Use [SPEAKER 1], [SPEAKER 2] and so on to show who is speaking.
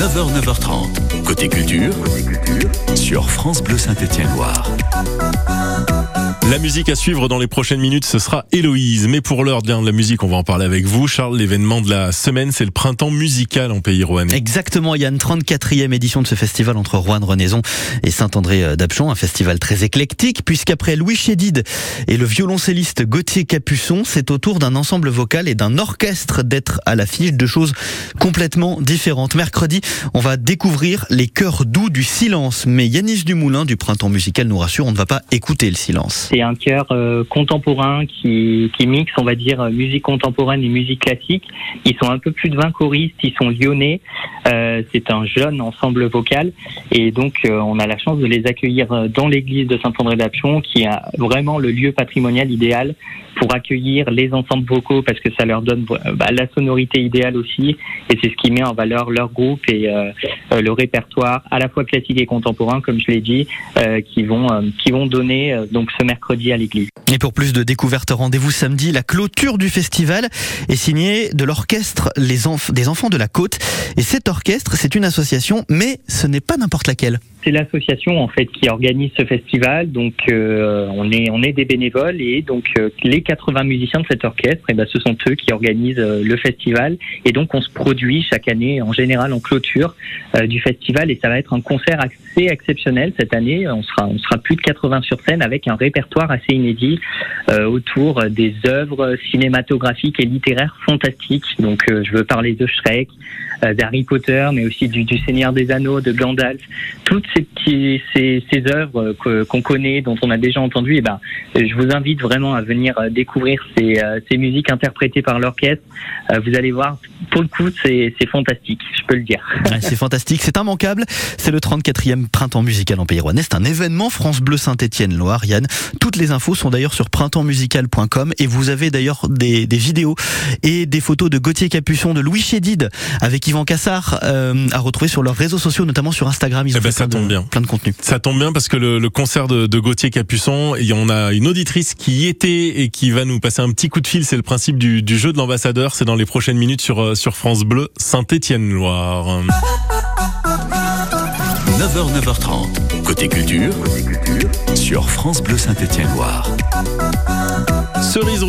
[SPEAKER 1] 9h, 9h30. Côté culture, sur France Bleu Saint-Étienne-Loire.
[SPEAKER 2] La musique à suivre dans les prochaines minutes, ce sera Héloïse. Mais pour l'heure de la musique, on va en parler avec vous. Charles, l'événement de la semaine, c'est le printemps musical en Pays Rouennais.
[SPEAKER 3] Exactement, il y a une 34e édition de ce festival entre Rouen-Renaison et Saint-André d'Apchon, un festival très éclectique, puisqu'après Louis Chédid et le violoncelliste Gauthier Capuçon, c'est au tour d'un ensemble vocal et d'un orchestre d'être à l'affiche de choses complètement différentes. Mercredi, on va découvrir les chœurs doux du silence, mais Yanis Dumoulin du printemps musical nous rassure, on ne va pas écouter le silence.
[SPEAKER 4] C'est un chœur euh, contemporain qui, mixe, on va dire, euh, musique contemporaine et musique classique. Ils sont un peu plus de 20 choristes, ils sont lyonnais. Euh, c'est un jeune ensemble vocal et donc on a la chance de les accueillir dans l'église de Saint-André d'Apchon qui a vraiment le lieu patrimonial idéal pour accueillir les ensembles vocaux parce que ça leur donne bah, la sonorité idéale aussi et c'est ce qui met en valeur leur groupe euh, le répertoire à la fois classique et contemporain comme je l'ai dit euh, qui vont donner donc ce mercredi à l'église.
[SPEAKER 3] Et pour plus de découvertes, rendez-vous samedi. La clôture du festival est signée de l'orchestre des Enfants de la Côte. Et cet orchestre, c'est une association, mais ce n'est pas n'importe laquelle.
[SPEAKER 4] C'est l'association en fait qui organise ce festival. Donc euh, on est on est des bénévoles et donc euh, les 80 musiciens de cet orchestre, et eh ben ce sont eux qui organisent euh, le festival. Et donc on se produit chaque année en général en clôture du festival et ça va être un concert assez exceptionnel cette année. On sera on sera plus de 80 sur scène avec un répertoire assez inédit autour des œuvres cinématographiques et littéraires fantastiques. Donc je veux parler de Shrek, d'Harry Potter, mais aussi du, du Seigneur des Anneaux, de Gandalf. Ces, petits, ces, ces œuvres qu'on connaît, dont on a déjà entendu, et eh ben, je vous invite vraiment à venir euh, découvrir ces, euh, ces musiques interprétées par l'orchestre. Euh, vous allez voir, pour le coup, c'est fantastique, je peux le dire.
[SPEAKER 3] c'est fantastique, c'est immanquable. C'est le 34e printemps musical en Pays Rouennais. C'est un événement France Bleu Saint-Étienne-Loire. Yann, toutes les infos sont d'ailleurs sur printemps-musical.com et vous avez d'ailleurs des, des, vidéos et des photos de Gauthier Capuçon, de Louis Chédid avec Yvan Cassard euh, à retrouver sur leurs réseaux sociaux, notamment sur Instagram. Ils ont
[SPEAKER 2] eh ben,
[SPEAKER 3] fait
[SPEAKER 2] ça tombe bien.
[SPEAKER 3] plein de contenu.
[SPEAKER 2] Ça tombe bien parce que le, le concert de, de Gauthier Capuçon, il y en a une auditrice qui y était et qui va nous passer un petit coup de fil. C'est le principe du, du jeu de l'ambassadeur. C'est dans les prochaines minutes sur, sur France Bleu Saint-Étienne-Loire.
[SPEAKER 1] 9h, 9h30. Côté culture, sur France Bleu Saint-Étienne-Loire.
[SPEAKER 2] Cerise